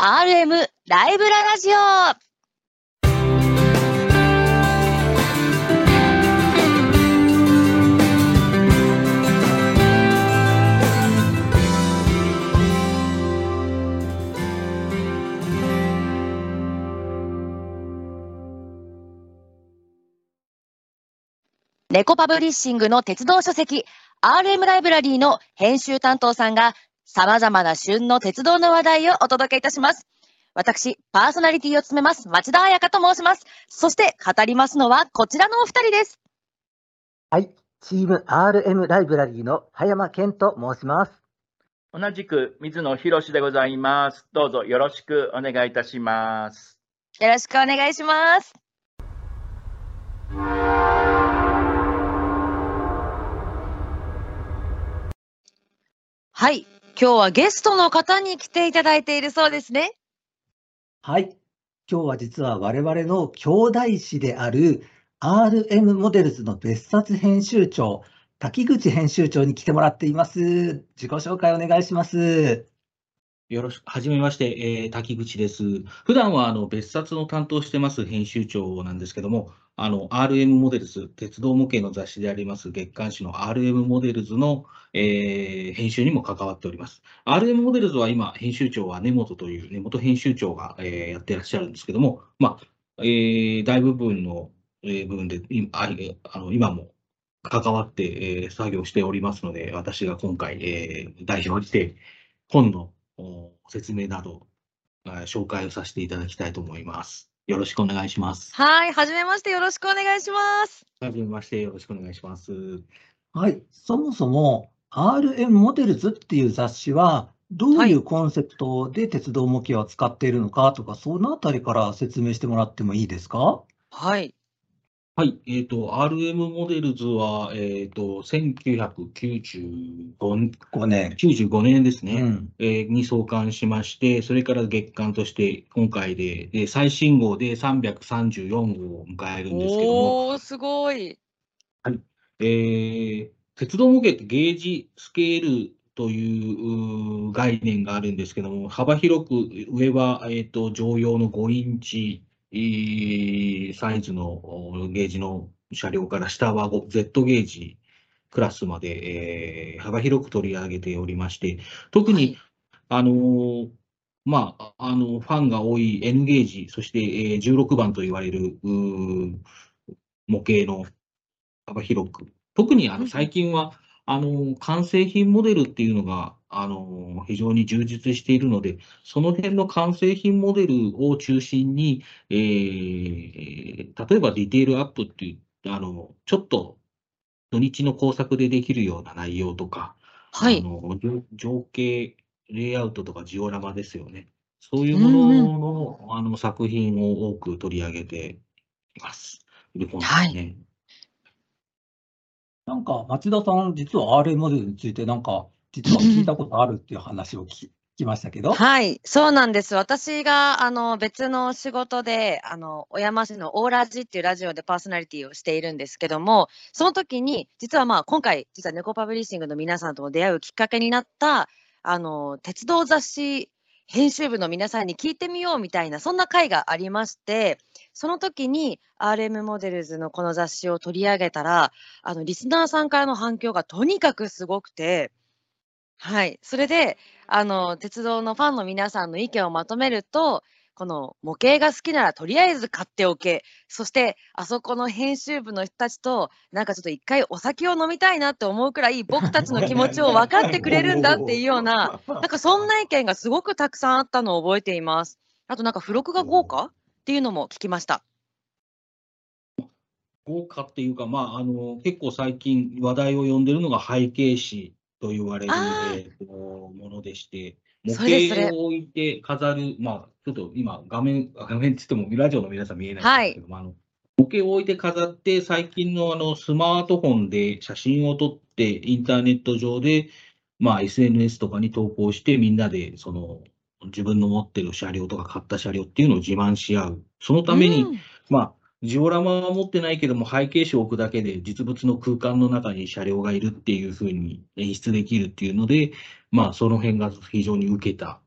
RM ライブララジオ。猫パブリッシングの鉄道書籍 RM ライブラリーの編集担当さんが様々な旬の鉄道の話題をお届けいたします。私、パーソナリティを務めます町田彩香と申します。そして語りますのはこちらのお二人です。はい、チーム RM ライブラリーの葉山健と申します。同じく水野博でございます。どうぞよろしくお願いいたします。よろしくお願いします。はい、今日はゲストの方に来ていただいているそうですね。はい、今日は実は我々の兄弟誌である RM モデルズの別冊編集長、滝口編集長に来てもらっています。自己紹介お願いします。よろしく、はじめまして、えー滝口です。普段はあの別冊の担当してます編集長なんですけども、あの RM モデルズ、鉄道模型の雑誌であります月刊誌の RM モデルズの、えー編集にも関わっております。RM モデルズは今、編集長は根本という根本編集長が、えーやってらっしゃるんですけども、まあ、えー大部分の、えー部分で今ああの今も関わって、えー作業しておりますので、私が今回、えー代表して本の説明など、あ紹介をさせていただきたいと思います。よろしくお願いします。はい、はじめましてよろしくお願いします。はじめまして、よろしくお願いします。はい、そもそも RM モデルズっていう雑誌はどういうコンセプトで鉄道模型を使っているのかとか、そのあたりから説明してもらってもいいですか？はい、はい、えっ、と、RM モデルズは、えっ、と、1995 ?5 年。95年ですね、うん。えーに創刊しまして、それから月間として今回で、で最新号で334号を迎えるんですけども、おー、すごい。えー鉄道模型ってゲージスケールという概念があるんですけども、幅広く上は、えー、と常用の5インチえーサイズのおゲージの車両から下は Z ゲージクラスまで、えー幅広く取り上げておりまして、特に、あのーまあ、あの、ファンが多い N ゲージ、そして、えー16番と言われる模型の幅広く、特にあの最近は、あの、完成品モデルっていうのが、あの、非常に充実しているので、その辺の完成品モデルを中心に、えー例えばディテールアップっていう、あの、ちょっと土日の工作でできるような内容とか、はいあ、の情情景レイアウトとかジオラマですよね。そういうものの,、あの作品を多く取り上げています。いる本ですね。なんか町田さん、実は RM モデルについてなんか、実は聞いたことあるっていう話を聞きましたけど。はい、そうなんです。私があの別の仕事であの小山市のオーラジっていうラジオでパーソナリティをしているんですけども、その時に実はまあ今回実は猫パブリッシングの皆さんとも出会うきっかけになったあの鉄道雑誌編集部の皆さんに聞いてみようみたいなそんな会がありまして、その時に RM モデルズのこの雑誌を取り上げたら、あのリスナーさんからの反響がとにかくすごくて、はい、それであの鉄道のファンの皆さんの意見をまとめると、この模型が好きならとりあえず買っておけ、そしてあそこの編集部の人たちと、なんかちょっと一回お酒を飲みたいなって思うくらい、僕たちの気持ちを分かってくれるんだっていうような、なんかそんな意見がすごくたくさんあったのを覚えています。あとなんか付録が豪華っていうのも聞きました。豪華っていうか、まあ、あの結構最近話題を呼んでるのが背景紙と言われる、あー。えーとものでして、模それそれ。型を置いて飾る、まあ、ちょっと今画面、画面って言ってもラジオの皆さん見えないんですけども、あの模型を置いて飾って、最近のあのスマートフォンで写真を撮って、インターネット上で、まあ、SNS とかに投稿して、みんなでその自分の持ってる車両とか買った車両っていうのを自慢し合う。そのために、うん。まあ、ジオラマは持ってないけども、背景紙を置くだけで実物の空間の中に車両がいるっていうふうに演出できるっていうので、まあ、その辺が非常に受けた、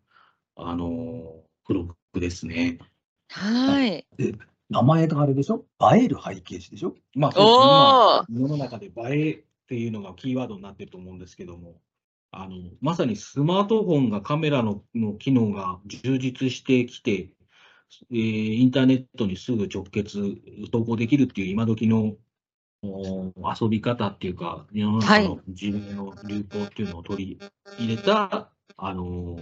あの、付ブログですね。はい。名前があれでしょ？映える背景紙でしょ？まあ、そうですね。世の中で映えっていうのがキーワードになってると思うんですけども、あの、まさにスマートフォンがカメラのの機能が充実してきて、えーインターネットにすぐ直結、投稿できるっていう今時のお遊び方っていうか、世の中の時代の流行っていうのを取り入れた、あの、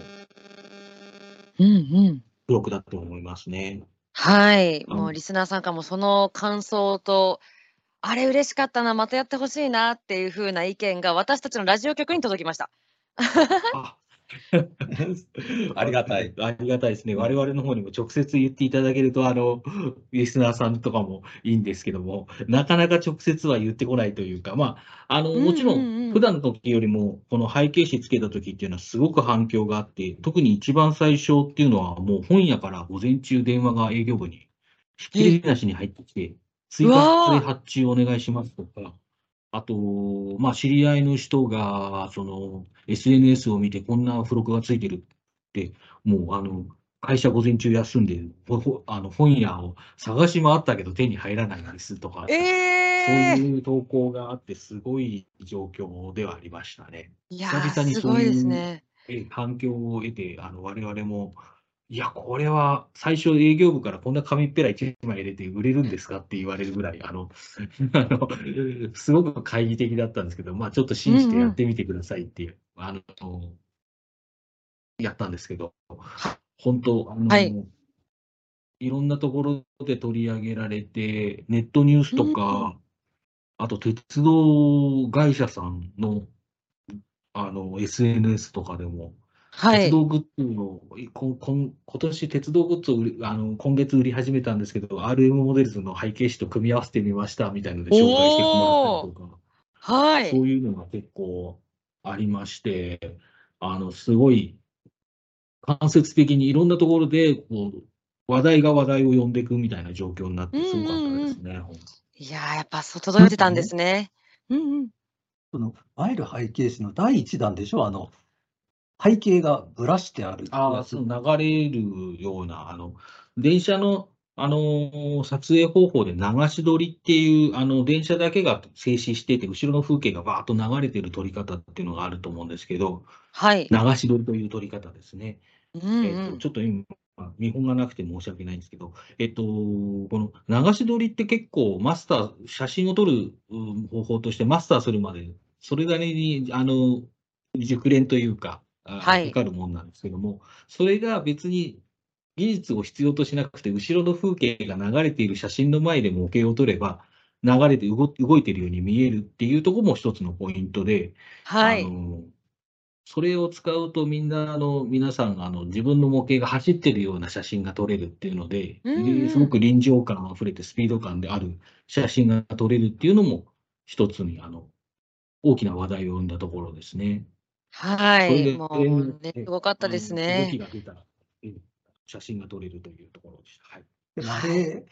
うんうん。ブログだと思いますね。はい。うんもうリスナーさんからもその感想と、あれ嬉しかったな、またやってほしいなっていう風な意見が私たちのラジオ局に届きました。あ ありがたい。ありがたいですね。我々の方にも直接言っていただけると、あの、リスナーさんとかもいいんですけども、なかなか直接は言ってこないというか、まあ、あの、もちろうん普段の時よりも、この背景紙つけた時っていうのはすごく反響があって、特に一番最初っていうのは、もう本屋から午前中電話が営業部に、ひっきりなしに入ってきて、追加で発注お願いしますとか、あと、まあ、知り合いの人が、その、SNS を見てこんな付録がついてるって、もう、あの、会社午前中休んで、ほほあの本屋を探し回ったけど手に入らないんですとか、そうええいう投稿があって、すごい状況ではありましたね。いや久々ー、にそういうすごいですね。え反響を得て、あの我々も、いや、これは最初営業部からこんな紙っぺら1枚入れて売れるんですかって言われるぐらい、あの、あのすごく懐疑的だったんですけど、まあちょっと信じてやってみてくださいっていう、あの、やったんですけど、本当、あの、はいいろんなところで取り上げられて、ネットニュースとうんか、あと鉄道会社さんの、あの、SNS とかでも、はい。鉄道グッズを、こんこん今年鉄道グッズを売りあの今月売り始めたんですけど、RM モデルズの背景紙と組み合わせてみましたみたいなので紹介してもらったりとか、はい。そういうのが結構ありまして、あの、すごい間接的にいろんなところで、こう、話題が話題を呼んでいくみたいな状況になって、すごかったですね、ほんといやー、やっぱそう届いてたんですね。うんうん。その、映える背景紙の第一弾でしょあの、背景がぶらしてあるあその流れるような、あの、電車の、あのー撮影方法で流し撮りっていう、あの、電車だけが静止してて、後ろの風景がバーッと流れてる撮り方っていうのがあると思うんですけど、はい。流し撮りという撮り方ですね。うんえっと、うん。ちょっと今、見本がなくて申し訳ないんですけど、えっと、この流し撮りって結構マスター、写真を撮るうん方法としてマスターするまで、それなりに、あの、熟練というか、あはいかかるもんなんですけども、それが別に技術を必要としなくて、後ろの風景が流れている写真の前で模型を撮れば、流れて動動いているように見えるっていうところも一つのポイントで、はい。あのそれを使うとみんなあの皆さんがあの自分の模型が走ってるような写真が撮れるっていうので、うんうんですごく臨場感あふれてスピード感である写真が撮れるっていうのも一つにあの大きな話題を生んだところですね。はい。もえーうね、すごかったですあの動きね。が出たえ写真が撮れるというところでした。はいでもあれ、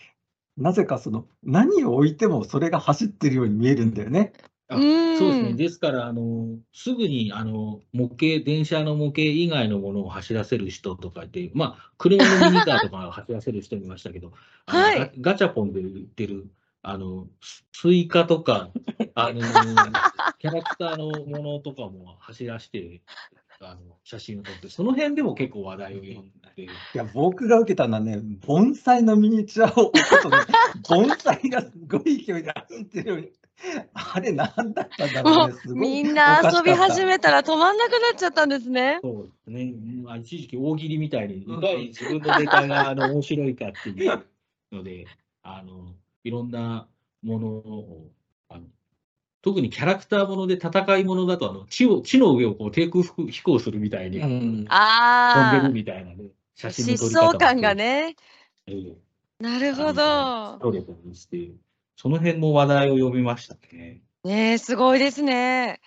なぜかその、何を置いてもそれが走ってるように見えるんだよね。あうーんそうですね。ですから、あの、すぐに、あの、模型、電車の模型以外のものを走らせる人とかって、まあ、車のミニカーとかを走らせる人いましたけど、はいガガチャポンで売ってる、あの、ススイカとか、あの、キャラクターのものとかも走らせて、あの、写真を撮って、その辺でも結構話題を呼んで、いや、僕が受けたのはね、盆栽のミニチュアを置くとね、盆栽がすごい勢いで走ってるように、あれ何だったんだろもうね、すごいうみんな遊び始めめたら止まんなくなっちゃったんですね。そうですね。まあ、一時期大喜利みたいに、いかに自分のネタがあの面白いかっていうので、あの、いろんなものを、あの特にキャラクターもので戦いものだと、あの、地を、地の上をこう低空飛行するみたいに飛んであある、みたいなね、写真の疾撮り方も走感がね。ええなるほど。撮れたりして、その辺も話題を呼びましたね。ねえ、すごいですね。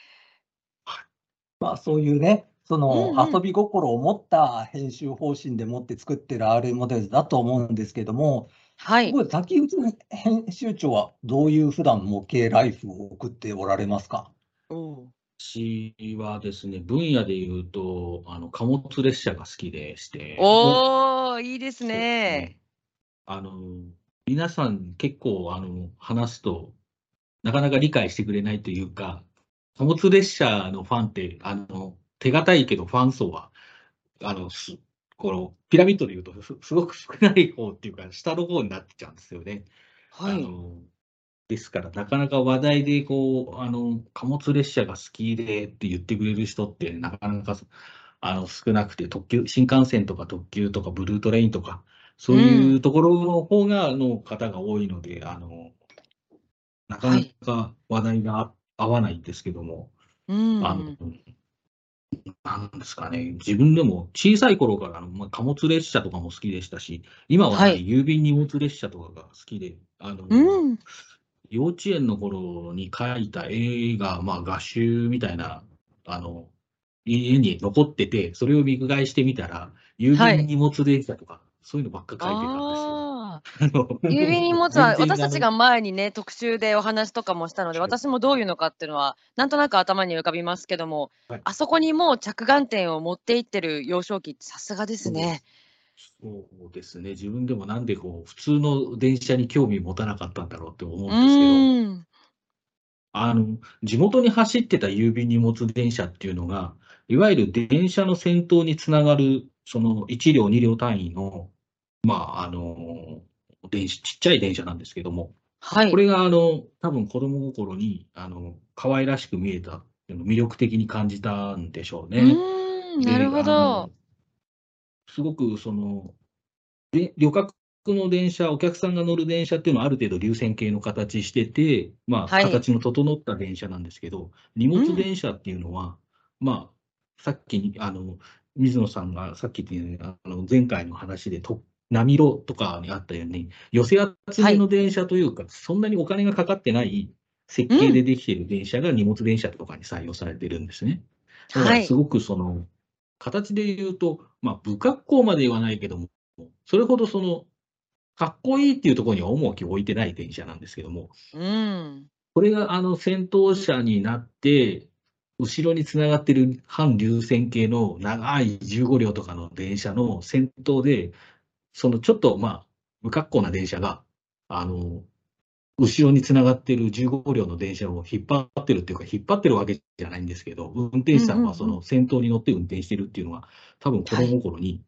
まあそういうね、そのうんうん遊び心を持った編集方針でもって作ってる RM モデルだと思うんですけども、はい。これ滝内編集長はどういう普段模型ライフを送っておられますか？お私はですね、分野で言うと、あの貨物列車が好きでして、おー、いいですね。ね。あの、皆さん結構あの話すと、なかなか理解してくれないというか、貨物列車のファンって、あの、手堅いけどファン層は、あの、すこのピラミッドで言うとす、すごく少ない方っていうか、下の方になっちゃうんですよね。はい。あのですから、なかなか話題でこうあの貨物列車が好きでって言ってくれる人って、なかなかあの少なくて特急、新幹線とか特急とかブルートレインとか、そういうところの方がの方が多いので、あのなかなか話題が合わないんですけども、うん。あのなんですかね、自分でも小さい頃からあの、まあ、貨物列車とかも好きでしたし、今は、ねはい郵便荷物列車とかが好きで、あのうん。幼稚園の頃に書いた絵が、まあ、画集みたいな、あの、家に残ってて、それを見返してみたら、郵はい便荷物電車とか、そういうのばっか書いてたんですよ。ああ。郵便荷物は私たちが前にね特集でお話とかもしたのではい。私もどういうのかっていうのはなんとなく頭に浮かびますけども、はい。あそこにもう着眼点を持っていってる幼少期ってさすがですね。そうですね、自分でもなんでこう、普通の電車に興味持たなかったんだろうって思うんうですけど。あの、地元に走ってた郵便荷物電車っていうのが、いわゆる電車の先頭につながる、その1両、2両単位の、まあ、あの、電子、ちっちゃい電車なんですけども、はい。これが、あの、多分子供心に、あの、可愛らしく見えた魅力的に感じたんでしょううね。ーん。でなるほど。すごく、その、で旅客の電車、お客さんが乗る電車っていうのはある程度流線形の形してて、まあ、はい形の整った電車なんですけど、荷物電車っていうのは、まあ、さっきに、あの、水野さんがさっき言ったようにあの前回の話でと、波路とかにあったように、寄せ集めの電車というか、そんなにお金がかかってない設計でできている電車が荷物電車とかに採用されてるんですね。だかはいらす。ごくその、形で言うと、まあ、不格好まで言わないけども、それほどその、かっこいいっていうところには重きを置いてない電車なんですけども、うん。これがあの先頭車になって、後ろにつながってる反流線形の長い15両とかの電車の先頭で、そのちょっとまあ、不格好な電車が、あの、後ろにつながってる15両の電車を引っ張ってるっていうか、引っ張ってるわけじゃないんですけど、運転手さんはその先頭に乗って運転してるっていうのは、多分子供心に、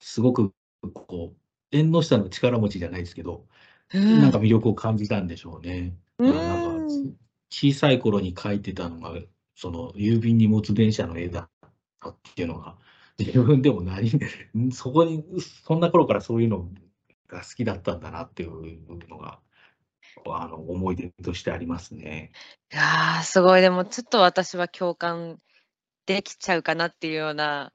すごくこう、縁の下の力持ちじゃないですけど、うんなんか魅力を感じたんでしょうね。うん。なんか小さい頃に描いてたのが、その郵便荷物電車の絵だったっていうのが、自分でも何、そこに、そんな頃からそういうのが好きだったんだなっていうのが、あの思い出としてありますね。いやーすごいでもちょっと私は共感できちゃうかなっていうような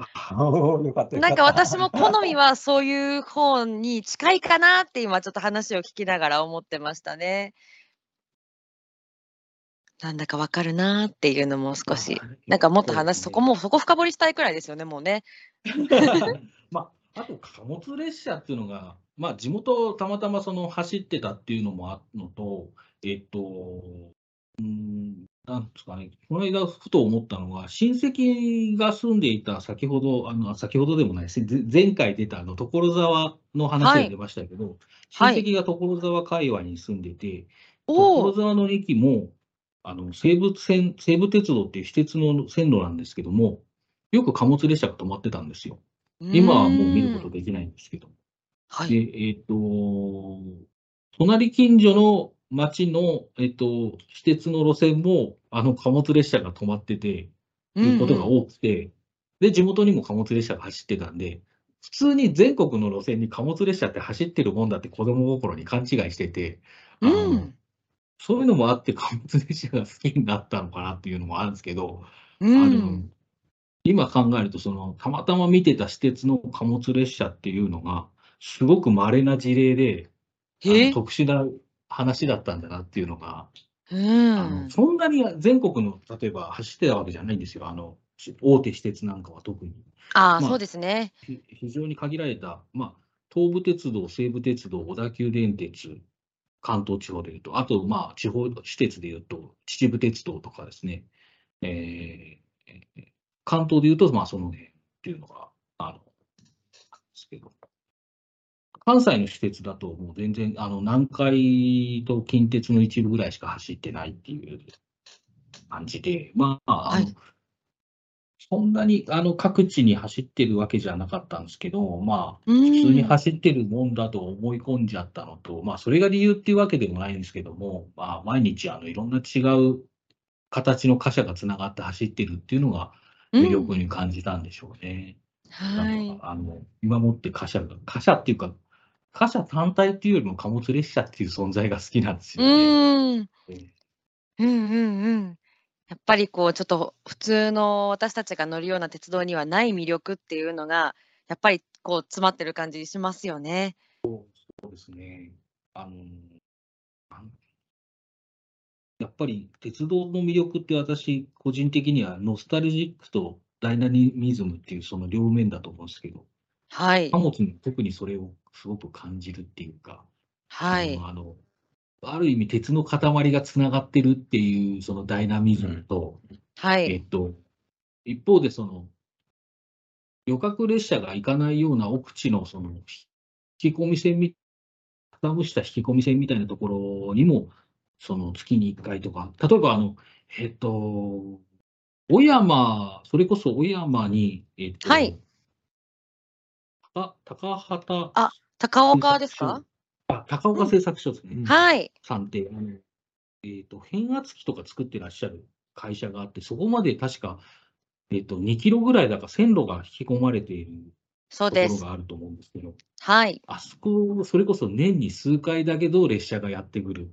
なんか私も好みはそういう方に近いかなって今ちょっと話を聞きながら思ってましたね。なんだかわかるなーっていうのも少し、なんかもっと話、そこもそこ深掘りしたいくらいですよね、もうね。まあ、あと貨物列車っていうのが、まあ、地元たまたまその走ってたっていうのもあるのと、えっと、うん、なんですかね、この間ふと思ったのが、親戚が住んでいた先ほど、あの先ほどでもない前回出たあの所沢の話が出ましたけど、はい。親戚が所沢界隈に住んでて、おお、所沢の駅も、あの西武線、西武鉄道っていう私鉄の線路なんですけども、よく貨物列車が止まってたんですよ。今はもう見ることできないんですけど。で、はい。えっ、と、隣近所の町の、えっ、と、私鉄の路線も、あの貨物列車が止まってて、いうことが多くて、で、地元にも貨物列車が走ってたんで、普通に全国の路線に貨物列車って走ってるもんだって子供心に勘違いしてて、あうのん。そういうのもあって貨物列車が好きになったのかなっていうのもあるんですけど、うあのん。今考えるとその、たまたま見てた私鉄の貨物列車っていうのが、すごく稀な事例で、特殊な話だったんだなっていうのが、うあのん。そんなに全国の例えば走ってたわけじゃないんですよ、あのし大手私鉄なんかは特に。ああ、まあそうですね。ひ非常に限られた、まあ、東武鉄道、西武鉄道、小田急電鉄、関東地方でいうと、あと、まあ、地方私鉄でいうと、秩父鉄道とかですね、えー関東でいうと、まあ、その辺っていうのが、あの、なんですけど。関西の私鉄だと、もう全然、あの、南海と近鉄の一部ぐらいしか走ってないっていう感じで、まあ、あの、はい。そんなに、あの、各地に走ってるわけじゃなかったんですけど、まあ、普普通に走ってるもんだと思い込んじゃったのと、まあ、それが理由っていうわけでもないんですけども、まあ、毎日、あの、いろんな違う形の貨車がつながって走ってるっていうのが魅力に感じたんでしょうね。はいあの、今もって貨車が、貨車っていうか、貨車単体っていうよりも貨物列車っていう存在が好きなんですうよね。ーん。ええうんうんうん。やっぱりこうちょっと普通の私たちが乗るような鉄道にはない魅力っていうのがやっぱりこう詰まってる感じしますよね。そうですね。あの、やっぱり鉄道の魅力って私、個人的にはノスタルジックとダイナミズムっていうその両面だと思うんですけど、はい貨。物に特にそれをすごく感じるっていうか、はい。あの、ある意味鉄の塊がつながってるっていうそのダイナミズムと、はい。えっと、一方でその、旅客列車が行かないような奥地のその引き込み線み、傾した引き込み線みたいなところにも、その月に1回とか、例えばあの、えっと、小山、それこそ小山に、えっと、はい。高高畑あ高岡ですか？あ高岡製作所ですね。うんはい。さんって、あの、えっ、と、変圧器とか作ってらっしゃる会社があって、そこまで確か、えっ、と、2キロぐらいだから線路が引き込まれているそうです。ところがあると思うんですけど、はい。あそこ、それこそ年に数回だけど列車がやってくる。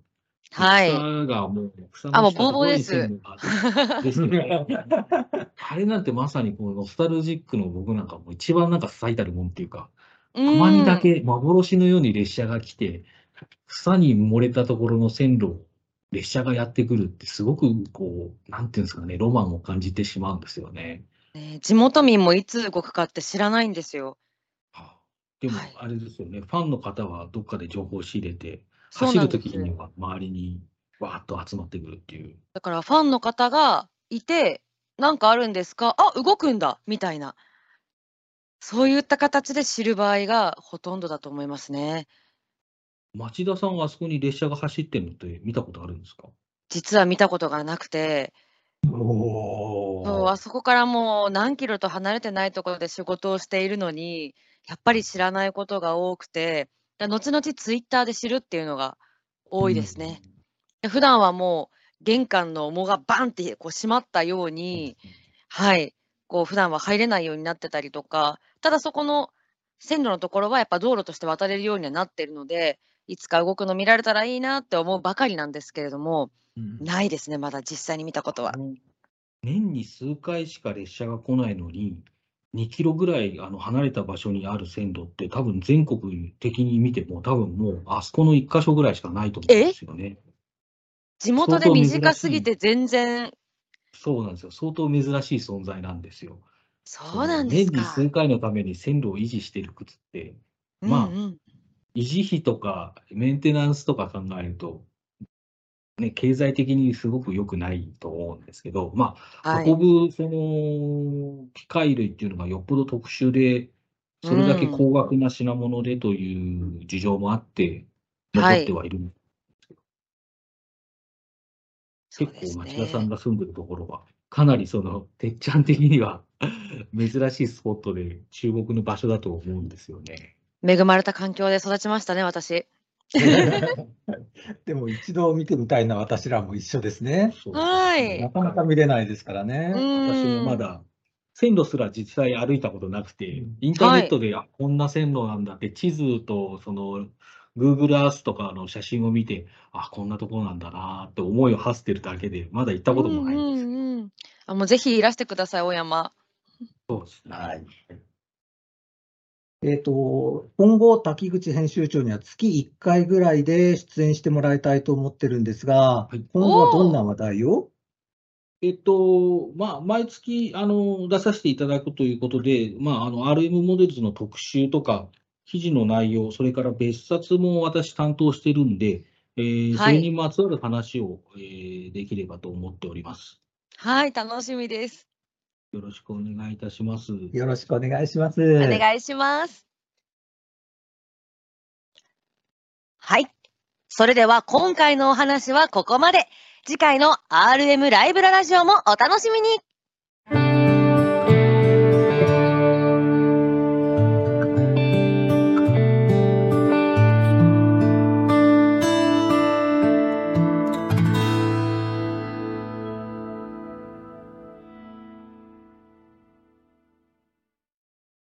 はい。草がもう、草あもうの下のところにボーボーです線路があってですけど あれなんてまさにこのノスタルジックの僕なんかもう一番なんか最たるもんっていうか、まにだけ幻のように列車が来て、草に埋もれたところの線路を列車がやってくるって、すごくこう、なんていうんですかね、ロマンを感じてしまうんですよね。ね地元民もいつ動くかって知らないんですよ。はあでもはい、あれですよね、ファンの方はどっかで情報を仕入れて、そう走るなんですときには周りにわーっと集まってくるっていう。だからファンの方がいて、なんかあるんですか？あ、動くんだみたいな。そういった形で知る場合がほとんどだと思いますね。町田さんはあそこに列車が走ってるのって見たことあるんですか？実は見たことがなくて、おそう、ーあそこからもう何キロと離れてないところで仕事をしているのに、やっぱり知らないことが多くて、だ後々ツイッターで知るっていうのが多いですね。。で普段はもう玄関の門がバンってこう閉まったように、はい、こう普段は入れないようになってたりとか、ただそこの線路のところはやっぱ道路として渡れるようにはなってるので、いつか動くの見られたらいいなって思うばかりなんですけれども、うん。ないですね、まだ実際に見たことは。年に数回しか列車が来ないのに、2キロぐらいあの離れた場所にある線路って、多分全国的に見ても、多分もうあそこの1箇所ぐらいしかないと思うんですよね。地元で短すぎて全然、そうなんですよ。相当珍しい存在なんですよ。そうなんですか。年に数回のために線路を維持している靴って、まあうんうん維持費とかメンテナンスとか考えると、ね、経済的にすごく良くないと思うんですけど、まあ、はい運ぶその機械類っていうのがよっぽど特殊で、それだけ高額な品物でという事情もあって、うん残ってはいる結構町田さんね。が住んでるところは、かなりその、てっちゃん的には 珍しいスポットで注目の場所だと思うんですよね。恵まれた環境で育ちましたね、私。でも一度見てみたいな私らも一緒ですね。はいなかなか見れないですからね。私もまだ線路すら実際歩いたことなくてうん、インターネットで、あこんな線路なんだって、地図とその Google Earth とかの写真を見て、あこんなところなんだなって思いを馳せてるだけで、まだ行ったこともないんです。うんうんうんあもうぜひいらしてください、大山。そうですね。はいえっと、今後、滝口編集長には月1回ぐらいで出演してもらいたいと思ってるんですが、い今後はどんな話題を？えっと、まあ、毎月、あの、出させていただくということで、まあ、あの、RM モデルズの特集とか、記事の内容、それから別冊も私担当してるんで、えーはいそれにまつわる話を、えーできればと思っております。はい、楽しみです。よろしくお願いいたします。よろしくお願いします。お願いします。はい。それでは今回のお話はここまで。次回の RM ライブララジオもお楽しみに